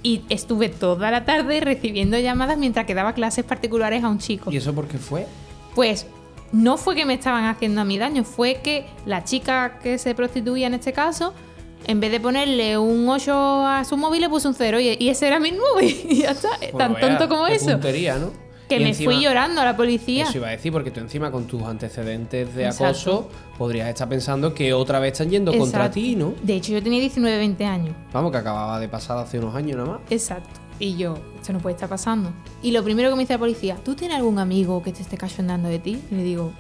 Y estuve toda la tarde recibiendo llamadas mientras que daba clases particulares a un chico. ¿Y eso por qué fue? Pues no fue que me estaban haciendo a mí daño, fue que la chica que se prostituía en este caso, en vez de ponerle un 8 a su móvil, le puso un 0 y, ese era mi móvil. Y ya está, Pues tan vaya, tonto como qué eso. puntería, ¿no? Que Y me encima- fui llorando a la policía. Eso iba a decir, porque tú encima con tus antecedentes de Exacto. acoso podrías estar pensando que otra vez están yendo contra ti, ¿no? De hecho, yo tenía 19, 20 años. Vamos, que acababa de pasar hace unos años nada más. Exacto. Y yo, esto no puede estar pasando. Y lo primero que me dice la policía, ¿tú tienes algún amigo que te esté cachondando de ti? Y le digo,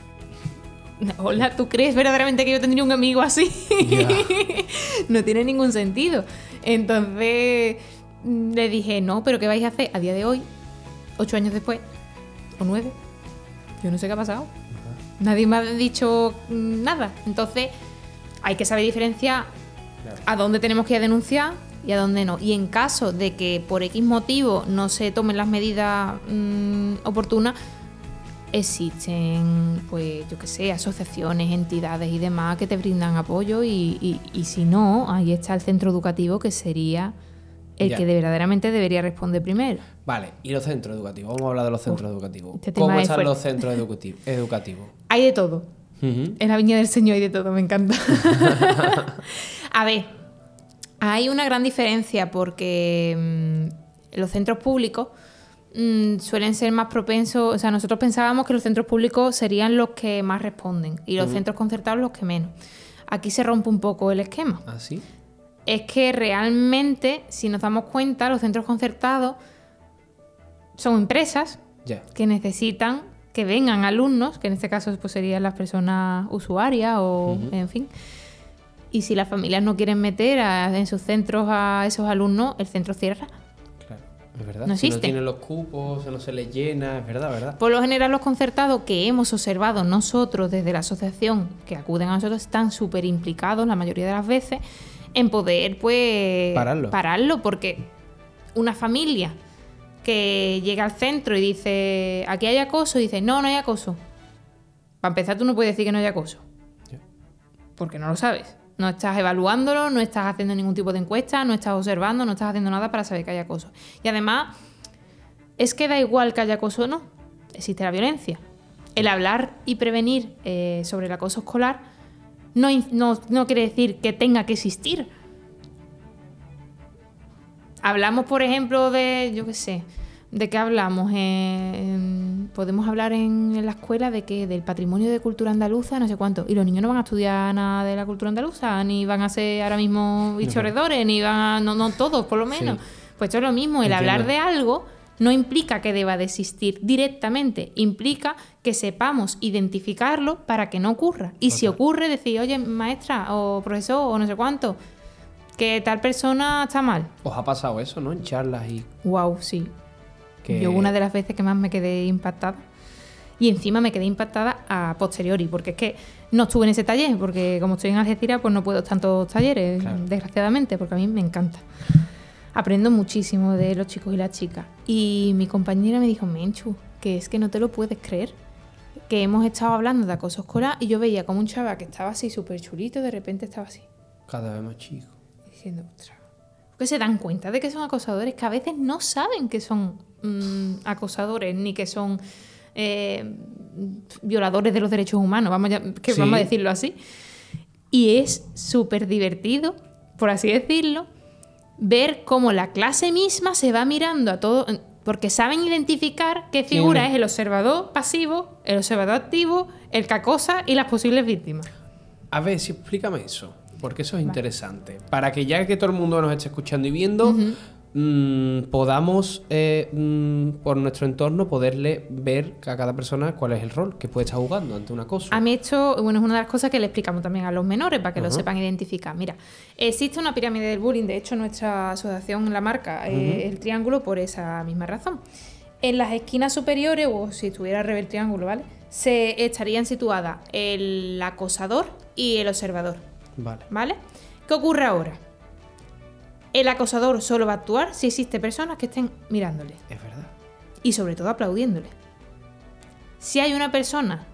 hola, ¿tú crees verdaderamente que yo tendría un amigo así? No tiene ningún sentido. Entonces mm, le dije, no, pero ¿qué vais a hacer a día de hoy? Ocho años después, o nueve. Yo no sé qué ha pasado. Nadie me ha dicho nada. Entonces hay que saber diferenciar Claro. a dónde tenemos que ir a denunciar y a dónde no. Y en caso de que por X motivo no se tomen las medidas mm, oportunas, existen, pues yo qué sé, asociaciones, entidades y demás que te brindan apoyo y, y- y si no, ahí está el centro educativo que sería el que de verdaderamente debería responder primero. Vale, y los centros educativos. Vamos a hablar de los centros educativos. este ¿Cómo es están fuerte. los centros educati- educativos? Hay de todo. En la Viña del Señor hay de todo, me encanta. a ver, hay una gran diferencia porque mm, los centros públicos mm, suelen ser más propensos, o sea, nosotros pensábamos que los centros públicos serían los que más responden y los centros concertados los que menos. Aquí se rompe un poco el esquema. ¿Ah, sí? Es que realmente, si nos damos cuenta, los centros concertados son empresas que necesitan que vengan alumnos, que en este caso pues, serían las personas usuarias o en fin. Y si las familias no quieren meter a- en sus centros a esos alumnos, el centro cierra. Claro, es verdad. No Si no tienen los cupos, no se les llena, es verdad, ¿verdad? Por lo general los concertados que hemos observado nosotros desde la asociación que acuden a nosotros están súper implicados la mayoría de las veces en poder pues Pararlo. pararlo porque una familia que llega al centro y dice aquí hay acoso y dice no, no hay acoso. Para empezar tú no puedes decir que no hay acoso. Porque no lo sabes. No estás evaluándolo, no estás haciendo ningún tipo de encuesta, no estás observando, no estás haciendo nada para saber que hay acoso. Y además, es que da igual que haya acoso o no, existe la violencia. El hablar y prevenir eh, sobre el acoso escolar no, no- no quiere decir que tenga que existir. Hablamos, por ejemplo, de, yo qué sé, ¿de qué hablamos? Eh, en- podemos hablar en, en la escuela de que del patrimonio de cultura andaluza, no sé cuánto. Y los niños no van a estudiar nada de la cultura andaluza, ni van a ser ahora mismo historiadores, ni van a, no, no todos, por lo menos. Sí. Pues esto es lo mismo, el Entiendo. hablar de algo no implica que deba de existir directamente, implica que sepamos identificarlo para que no ocurra. Y si ocurre, decir, oye, maestra o profesor o no sé cuánto, que tal persona está mal. ¿Os ha pasado eso, no? En charlas y Wow, sí. que... Yo una de las veces que más me quedé impactada. Y encima me quedé impactada a posteriori, porque es que no estuve en ese taller, porque como estoy en Algeciras, pues no puedo tantos talleres, Claro. desgraciadamente, porque a mí me encanta. Aprendo muchísimo de los chicos y las chicas. Y mi compañera me dijo, Menchu, que es que no te lo puedes creer. Que hemos estado hablando de acoso escolar y yo veía como un chaval que estaba así súper chulito, de repente estaba así Cada vez más chico. diciendo, ostras. Porque se dan cuenta de que son acosadores, que a veces no saben que son mm, acosadores, ni que son eh, violadores de los derechos humanos, vamos, ya- que Sí. vamos a decirlo así. Y es súper divertido, por así decirlo, ver cómo la clase misma se va mirando a todo, porque saben identificar qué figura ¿Quién? es el observador pasivo, el observador activo, el que acosa y las posibles víctimas. A ver, si explícame eso, porque eso es interesante. Para que ya que todo el mundo nos esté escuchando y viendo, mm, podamos, eh, mm, por nuestro entorno, poderle ver a cada persona cuál es el rol que puede estar jugando ante un acoso. A mí esto, bueno, es una de las cosas que le explicamos también a los menores para que lo sepan identificar. Mira, existe una pirámide del bullying, de hecho nuestra asociación la marca eh, el triángulo por esa misma razón. En las esquinas superiores, o si estuviera al revés el triángulo, ¿vale? Se estarían situadas el acosador y el observador, Vale. ¿vale? ¿Qué ocurre ahora? El acosador solo va a actuar si existe personas que estén mirándole Es verdad. y sobre todo aplaudiéndole. Si hay una persona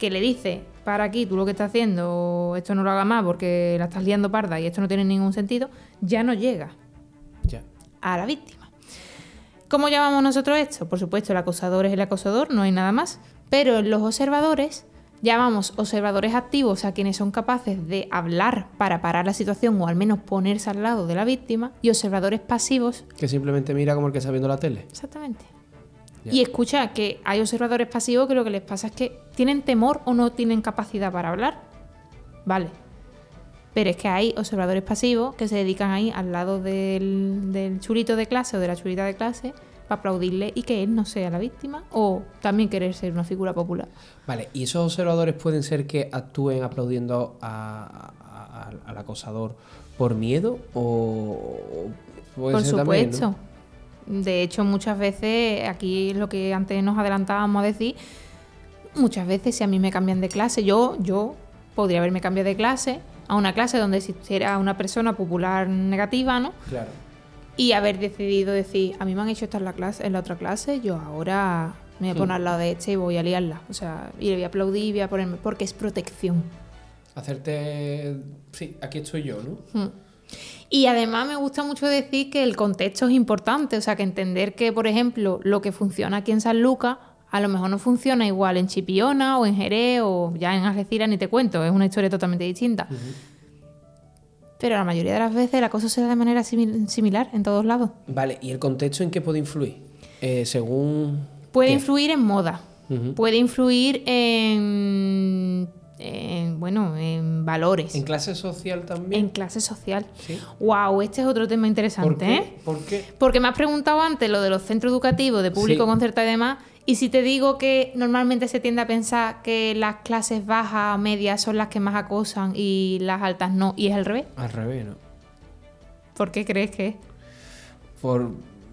que le dice, para aquí, tú lo que estás haciendo, esto no lo hagas más porque la estás liando parda y esto no tiene ningún sentido, ya no llega Ya. a la víctima. ¿Cómo llamamos nosotros esto? Por supuesto, el acosador es el acosador, no hay nada más, pero en los observadores llamamos observadores activos a quienes son capaces de hablar para parar la situación o al menos ponerse al lado de la víctima y observadores pasivos Que simplemente mira como el que está viendo la tele. Exactamente. Y escucha que hay observadores pasivos que lo que les pasa es que tienen temor o no tienen capacidad para hablar. Vale. Pero es que hay observadores pasivos que se dedican ahí al lado del, del chulito de clase o de la chulita de clase aplaudirle y que él no sea la víctima o también querer ser una figura popular. Vale, ¿y esos observadores pueden ser que actúen aplaudiendo a- a- a- al acosador por miedo o puede Por ser también, ¿no? supuesto. De hecho, muchas veces, aquí es lo que antes nos adelantábamos a decir, muchas veces si a mí me cambian de clase, yo, yo podría haberme cambiado de clase a una clase donde existiera una persona popular negativa, ¿no? Claro. Y haber decidido decir, a mí me han hecho estar en la, clase, en la otra clase, yo ahora me voy a poner al lado de este y voy a liarla. O sea, y le voy a aplaudir y voy a ponerme, porque es protección. Hacerte. Sí, aquí estoy yo, ¿no? Mm. Y además me gusta mucho decir que el contexto es importante, o sea, que entender que, por ejemplo, lo que funciona aquí en San Lucas a lo mejor no funciona igual en Chipiona o en Jerez o ya en Algeciras ni te cuento, es una historia totalmente distinta. Pero la mayoría de las veces la cosa se da de manera simil- similar en todos lados. Vale, ¿y el contexto en qué puede influir? Eh, según. Puede ¿Qué? influir en moda, puede influir en, en, bueno, en valores, ¿En en, clase social también? clase social. Sí. Wow, este es otro tema interesante, ¿Por qué? ¿eh? ¿Por qué? Porque me has preguntado antes lo de los centros educativos de público Sí. concertado y demás. Y si te digo que normalmente se tiende a pensar que las clases bajas o medias son las que más acosan y las altas no, y es al revés, Al revés, ¿no? ¿por qué crees que es? Por.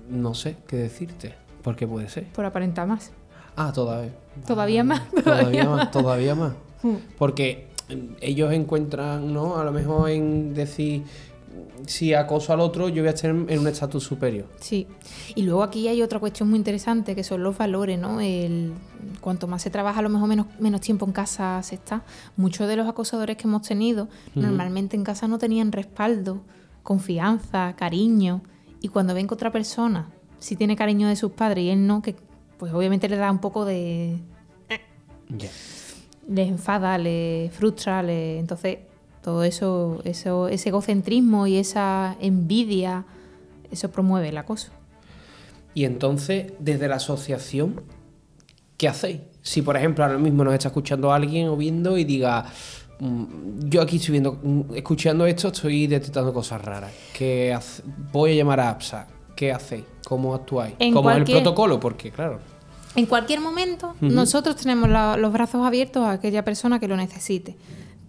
No sé qué decirte. ¿Por qué puede ser? Por aparentar más. Ah, todavía. Todavía más, Todavía todavía más, todavía más. Porque mm, ellos encuentran, ¿no? A lo mejor en decir, si acoso al otro, yo voy a estar en un estatus superior. Sí. Y luego aquí hay otra cuestión muy interesante que son los valores, ¿no? El, cuanto más se trabaja, a lo mejor menos, menos tiempo en casa se está. Muchos de los acosadores que hemos tenido normalmente en casa no tenían respaldo, confianza, cariño. Y cuando ven que otra persona sí tiene cariño de sus padres y él no, que pues obviamente le da un poco de... Les enfada, les frustra, les... entonces todo eso, eso, ese egocentrismo y esa envidia, eso promueve el acoso. Y entonces, desde la asociación, ¿qué hacéis? Si, por ejemplo, ahora mismo nos está escuchando alguien o viendo y diga, "Mm, yo aquí estoy viendo, mm, escuchando esto, estoy detectando cosas raras. ¿Qué hace- Voy a llamar a APSA. ¿Qué hacéis? ¿Cómo actuáis? En ¿Cómo es cualquier- el protocolo? Porque, claro. En cualquier momento, nosotros tenemos la- los brazos abiertos a aquella persona que lo necesite.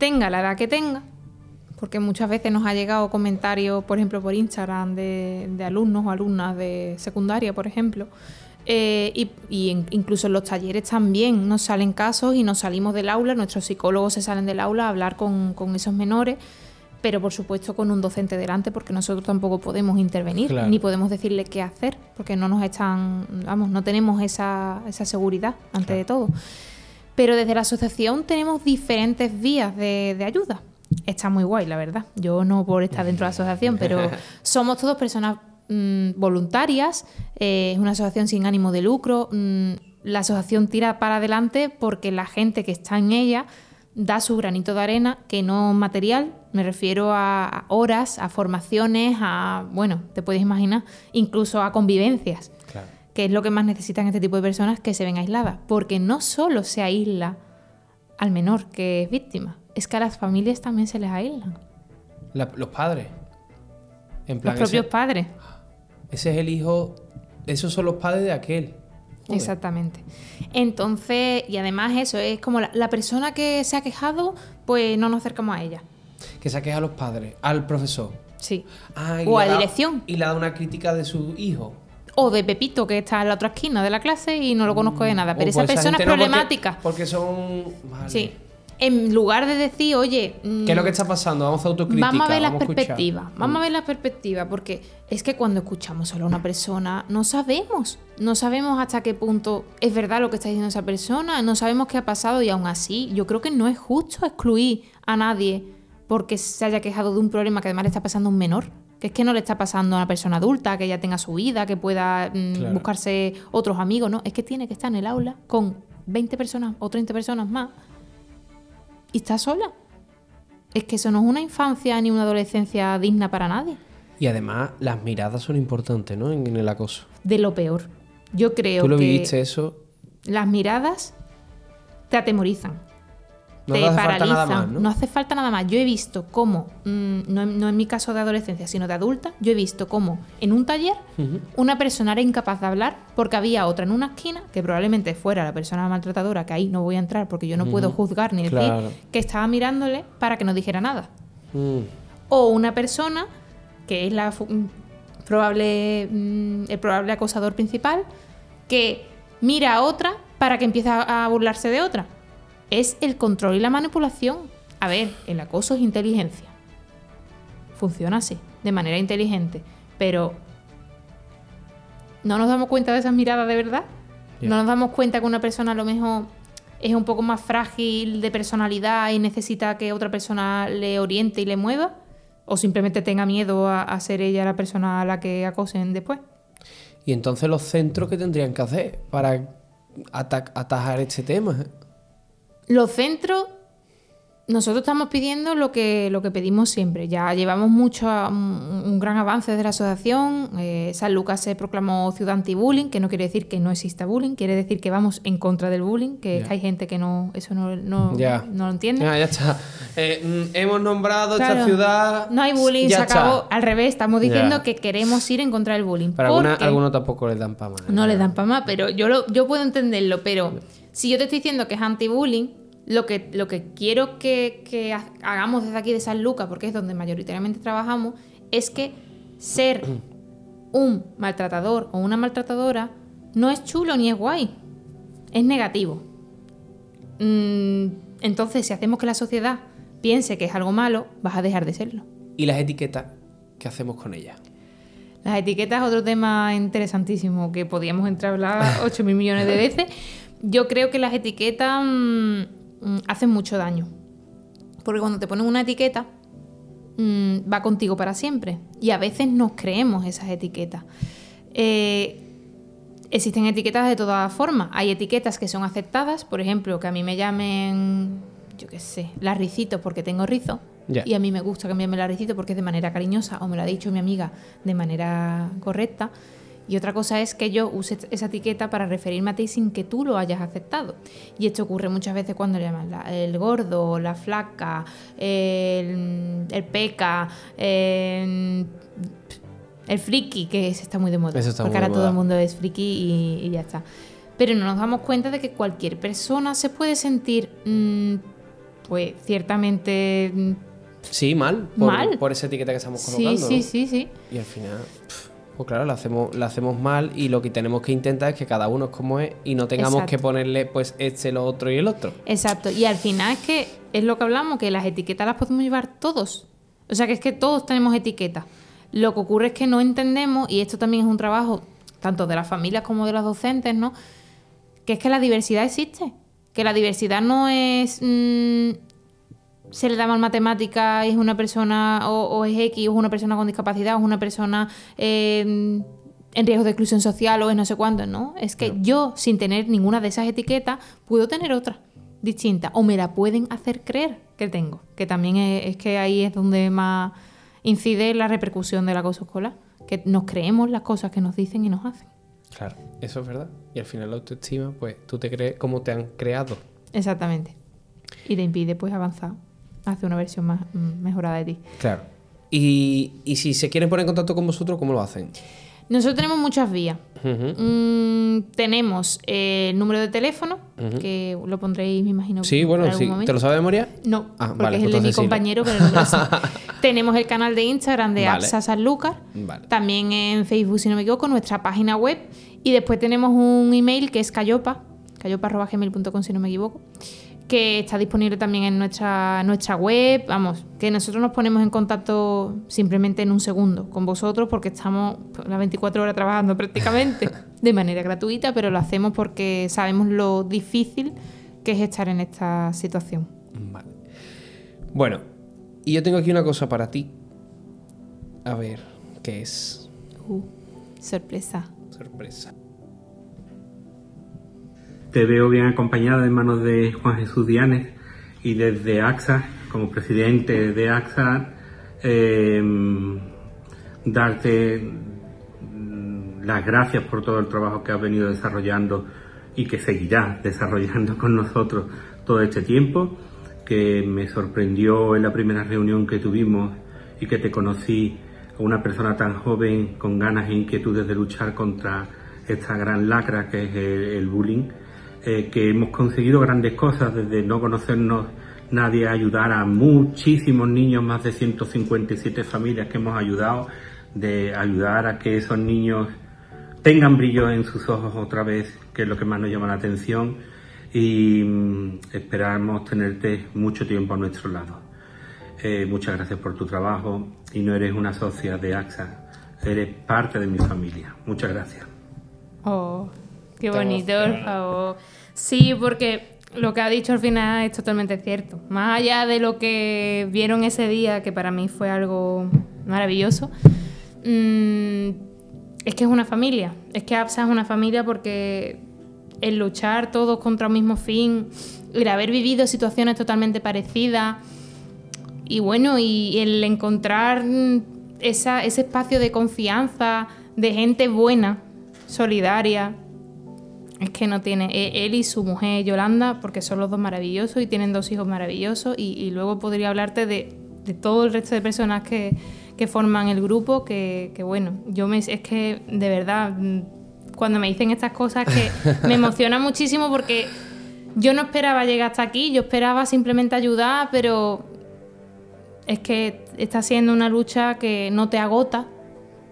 Tenga la edad que tenga, porque muchas veces nos ha llegado comentarios, por ejemplo, por Instagram de, de alumnos o alumnas de secundaria, por ejemplo, eh, y, y en- incluso en los talleres también nos salen casos y nos salimos del aula, nuestros psicólogos se salen del aula a hablar con, con esos menores, pero por supuesto con un docente delante, porque nosotros tampoco podemos intervenir, Claro. ni podemos decirle qué hacer, porque no nos están, vamos, no tenemos esa, esa seguridad ante Claro. de todo. Pero desde la asociación tenemos diferentes vías de, de ayuda. Está muy guay, la verdad. Yo no por estar dentro de la asociación, pero somos todos personas mm, voluntarias. eh, es una asociación sin ánimo de lucro. mm, la asociación tira para adelante porque la gente que está en ella da su granito de arena, que no material. Me refiero a, horas, a formaciones, a, bueno, te puedes imaginar, incluso a convivencias. Que es lo que más necesitan este tipo de personas que se ven aisladas. Porque no solo se aísla al menor que es víctima, es que a las familias también se les aíslan. La- los padres. En Los plan, propios ese, padres. ese es el hijo. Esos son los padres de aquel. Joder. Exactamente. Entonces, y además eso, es como la, la persona que se ha quejado, pues no nos acercamos a ella. Que se queja a los padres, al profesor. Sí. Ah, O a da- dirección. Y le da una crítica de su hijo. O de Pepito, que está en la otra esquina de la clase y no lo conozco de nada. Pero O esa pues persona es gente no, porque- problemática. Porque, son. Vale. Sí. En lugar de decir, oye. mm, ¿Qué es lo que está pasando? Vamos a autocrítica. Vamos a ver las escuchar. Mm. perspectivas. Vamos a ver las perspectivas, porque es que cuando escuchamos solo a una persona, no sabemos. No sabemos hasta qué punto es verdad lo que está diciendo esa persona, no sabemos qué ha pasado y aún así, yo creo que no es justo excluir a nadie porque se haya quejado de un problema que además le está pasando a un menor. Que es que no le está pasando a una persona adulta, que ya tenga su vida, que pueda mm, Claro. buscarse otros amigos, ¿no? Es que tiene que estar en el aula con 20 personas o 30 personas más y está sola. Es que eso no es una infancia ni una adolescencia digna para nadie. Y además, las miradas son importantes, ¿no? En, en el acoso. De lo peor. Yo creo Tú lo que viviste eso. las miradas te atemorizan. No te te hace falta paralizan. nada más, ¿no? hace falta nada más. Yo he visto cómo, mm, no, en- no en mi caso de adolescencia, sino de adulta, yo he visto cómo en un taller una persona era incapaz de hablar porque había otra en una esquina, que probablemente fuera la persona maltratadora, que ahí no voy a entrar porque yo no puedo juzgar ni decir, que estaba mirándole para que no dijera nada. Mm. o una persona que es la mm, probable el probable acosador principal que mira a otra para que empiece a burlarse de otra. Es el control y la manipulación. A ver, el acoso es inteligencia. Funciona así, de manera inteligente, pero no nos damos cuenta de esas miradas de verdad. No nos damos cuenta que una persona a lo mejor es un poco más frágil de personalidad y necesita que otra persona le oriente y le mueva. O simplemente tenga miedo a, a ser ella la persona a la que acosen después. Y entonces los centros que tendrían que hacer para ata- atajar este tema. Los centros, nosotros estamos pidiendo lo que, lo que pedimos siempre. Ya llevamos mucho, un, un gran avance de la asociación. Eh, San Lucas se proclamó ciudad anti-bullying, que no quiere decir que no exista bullying, quiere decir que vamos en contra del bullying, que hay gente que no, eso no, no, no lo entiende. Ah, ya está. Eh, mm, hemos nombrado esta ciudad. No hay bullying, ya se está. acabó. Al revés, estamos diciendo que queremos ir en contra del bullying. Pero alguna- algunos tampoco les dan para más. No le dan para más, pero yo, lo, yo puedo entenderlo. Pero si yo te estoy diciendo que es anti-bullying, lo que, lo que quiero que, que ha- hagamos desde aquí de San Lucas, porque es donde mayoritariamente trabajamos, es que ser un maltratador o una maltratadora no es chulo ni es guay. Es negativo. Mm, entonces, si hacemos que la sociedad piense que es algo malo, vas a dejar de serlo. ¿Y las etiquetas? ¿Qué hacemos con ellas? Las etiquetas es otro tema interesantísimo que podíamos entrar a hablar 8 mil millones de veces. Yo creo que las etiquetas mm, hacen mucho daño. Porque cuando te ponen una etiqueta, mm, va contigo para siempre. Y a veces nos creemos esas etiquetas. Eh, existen etiquetas de todas formas. Hay etiquetas que son aceptadas, por ejemplo, que a mí me llamen, yo qué sé, las ricitos porque tengo rizo. Y a mí me gusta cambiarme la ricito porque es de manera cariñosa o me lo ha dicho mi amiga de manera correcta. Y otra cosa es que yo use esa etiqueta para referirme a ti sin que tú lo hayas aceptado. Y esto ocurre muchas veces cuando le llaman la- el gordo, la flaca, el, el peca, el, el friki, que ese está muy de moda. Eso está porque muy ahora todo el mundo es friki y, y ya está. Pero no nos damos cuenta de que cualquier persona se puede sentir, mm, pues, ciertamente mm, Sí, mal. Por, Mal. por esa etiqueta que estamos Sí, colocando. sí, ¿no? sí, sí. Y al final, pues claro, la hacemos, la hacemos mal y lo que tenemos que intentar es que cada uno es como es y no tengamos Exacto. que ponerle pues este, lo otro y el otro. Exacto. Y al final es que es lo que hablamos, que las etiquetas las podemos llevar todos. O sea que es que todos tenemos etiquetas. Lo que ocurre es que no entendemos, y esto también es un trabajo tanto de las familias como de los docentes, ¿no? Que es que la diversidad existe. Que la diversidad no es. mm, se le da mal matemática es una persona o, o es X, o es una persona con discapacidad, o es una persona eh, en riesgo de exclusión social o es no sé cuánto, ¿no? Es que yo, sin tener ninguna de esas etiquetas, puedo tener otra distinta o me la pueden hacer creer que tengo. Que también es, es que ahí es donde más incide la repercusión del acoso escolar. Que nos creemos las cosas que nos dicen y nos hacen. Claro, eso es verdad. Y al final la autoestima, pues tú te crees como te han creado. Exactamente. Y te impide pues avanzar hacia una versión más mm, mejorada de ti. Claro. Y, y si se quieren poner en contacto con vosotros, ¿cómo lo hacen? Nosotros tenemos muchas vías. Mm, tenemos eh, el número de teléfono, que lo pondréis, me imagino. Sí, en bueno, algún sí. momento. ¿Te lo sabes de memoria? No, Ah, porque vale, es el de mi no. compañero, pero sí. Tenemos el canal de Instagram de Vale. Sanlúcar. Vale. También en Facebook, si no me equivoco, nuestra página web. Y después tenemos un email que es cayopa, cayopa.gmail.com si no me equivoco, que está disponible también en nuestra, nuestra web. Vamos, que nosotros nos ponemos en contacto simplemente en un segundo con vosotros porque estamos las 24 horas trabajando prácticamente de manera gratuita, pero lo hacemos porque sabemos lo difícil que es estar en esta situación. Vale. Bueno, y yo tengo aquí una cosa para ti. A ver, ¿qué es? Uh, sorpresa. Sorpresa. Te veo bien acompañada en manos de Juan Jesús Dianes y desde AXA, como presidente de AXA, eh, darte las gracias por todo el trabajo que has venido desarrollando y que seguirás desarrollando con nosotros todo este tiempo, que me sorprendió en la primera reunión que tuvimos y que te conocí a una persona tan joven con ganas e inquietudes de luchar contra esta gran lacra que es el bullying, eh, que hemos conseguido grandes cosas desde no conocernos nadie a ayudar a muchísimos niños, más de 157 familias que hemos ayudado, de ayudar a que esos niños tengan brillo en sus ojos otra vez, que es lo que más nos llama la atención, y mm, esperamos tenerte mucho tiempo a nuestro lado. Eh, muchas gracias por tu trabajo y no eres una socia de AXA, eres parte de mi familia. Muchas gracias. Oh, qué bonito, por favor. Sí, porque lo que ha dicho al final es totalmente cierto. Más allá de lo que vieron ese día, que para mí fue algo maravilloso, mm, es que es una familia. Es que APSA es una familia porque el luchar todos contra un mismo fin, el haber vivido situaciones totalmente parecidas, y bueno, y el encontrar esa, ese espacio de confianza, de gente buena, solidaria, es que no tiene. e- Él y su mujer Yolanda, porque son los dos maravillosos y tienen dos hijos maravillosos, y, y luego podría hablarte de, de todo el resto de personas que, que forman el grupo, que, que bueno, yo me, es que de verdad, mm, cuando me dicen estas cosas, que me emociona muchísimo porque yo no esperaba llegar hasta aquí, yo esperaba simplemente ayudar, pero es que está siendo una lucha que no te agota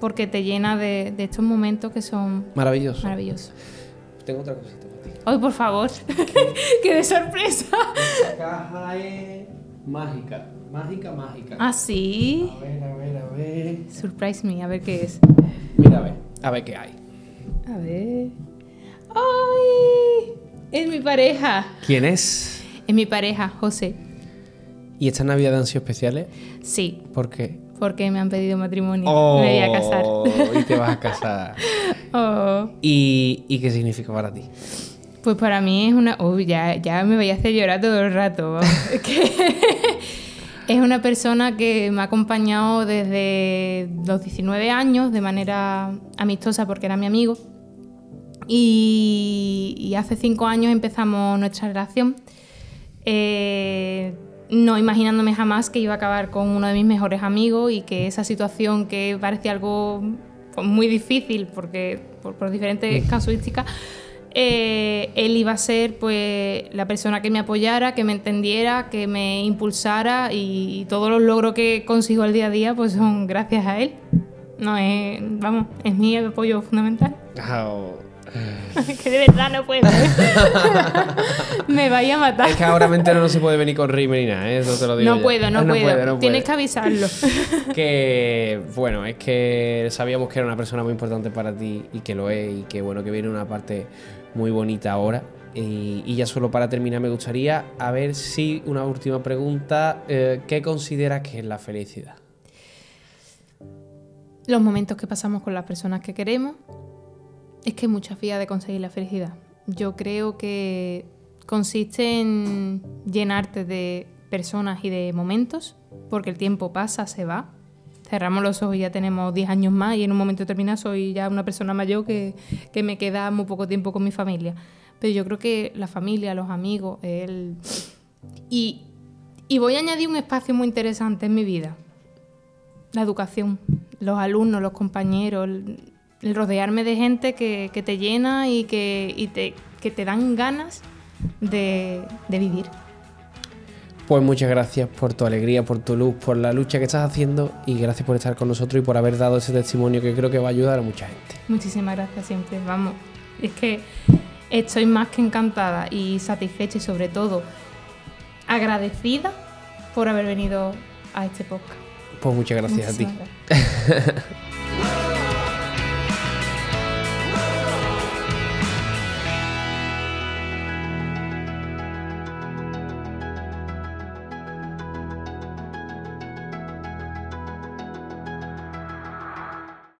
porque te llena de, de estos momentos que son Maravilloso. maravillosos. Tengo otra cosita para ti. Hoy, por favor, que de sorpresa. La caja es mágica. Mágica, mágica. Ah, sí. A ver, a ver, a ver. Surprise me, a ver qué es. Mira, a ver. A ver qué hay. A ver. ¡Ay! Es mi pareja. ¿Quién es? Es mi pareja, José. ¿Y esta Navidad han sido especiales? Sí, ¿Por qué? Porque me han pedido matrimonio. Oh, Me voy a casar. Y te vas a casar. Oh. ¿Y, y qué significa para ti? Pues para mí es una... Uy, ya, ya me voy a hacer llorar todo el rato. es una persona que me ha acompañado desde los 19 años de manera amistosa porque era mi amigo. Y, y hace cinco años empezamos nuestra relación. Eh, no imaginándome jamás que iba a acabar con uno de mis mejores amigos y que esa situación que parecía algo pues, muy difícil porque por, por diferentes casuísticas eh, él iba a ser pues la persona que me apoyara, que me entendiera, que me impulsara y, todos los logros que consigo al día a día pues son gracias a él. No es, vamos, es mi apoyo fundamental. que de verdad no puedo. me vaya a matar. Es que ahora me entero no se puede venir con rime ni nada, ¿eh? eso te lo digo. No puedo, no, puedo. Tienes que avisarlo. que bueno, es que sabíamos que era una persona muy importante para ti y que lo es y que bueno, que viene una parte muy bonita ahora. Y, ya solo para terminar me gustaría a ver si una última pregunta, eh, ¿qué consideras que es la felicidad? Los momentos que pasamos con las personas que queremos, es que hay muchas vías de conseguir la felicidad. Yo creo que consiste en llenarte de personas y de momentos, porque el tiempo pasa, se va. Cerramos los ojos y ya tenemos 10 años más y en un momento determinado soy ya una persona mayor que, que me queda muy poco tiempo con mi familia. Pero yo creo que la familia, los amigos, el... Y, y voy a añadir un espacio muy interesante en mi vida. La educación, los alumnos, los compañeros, rodearme de gente que, te llena y, que, te, que te dan ganas de, vivir. Pues muchas gracias por tu alegría, por tu luz, por la lucha que estás haciendo y gracias por estar con nosotros y por haber dado ese testimonio que creo que va a ayudar a mucha gente. Muchísimas gracias siempre, vamos. Es que estoy más que encantada y satisfecha y sobre todo agradecida por haber venido a este podcast. Pues muchas gracias a ti.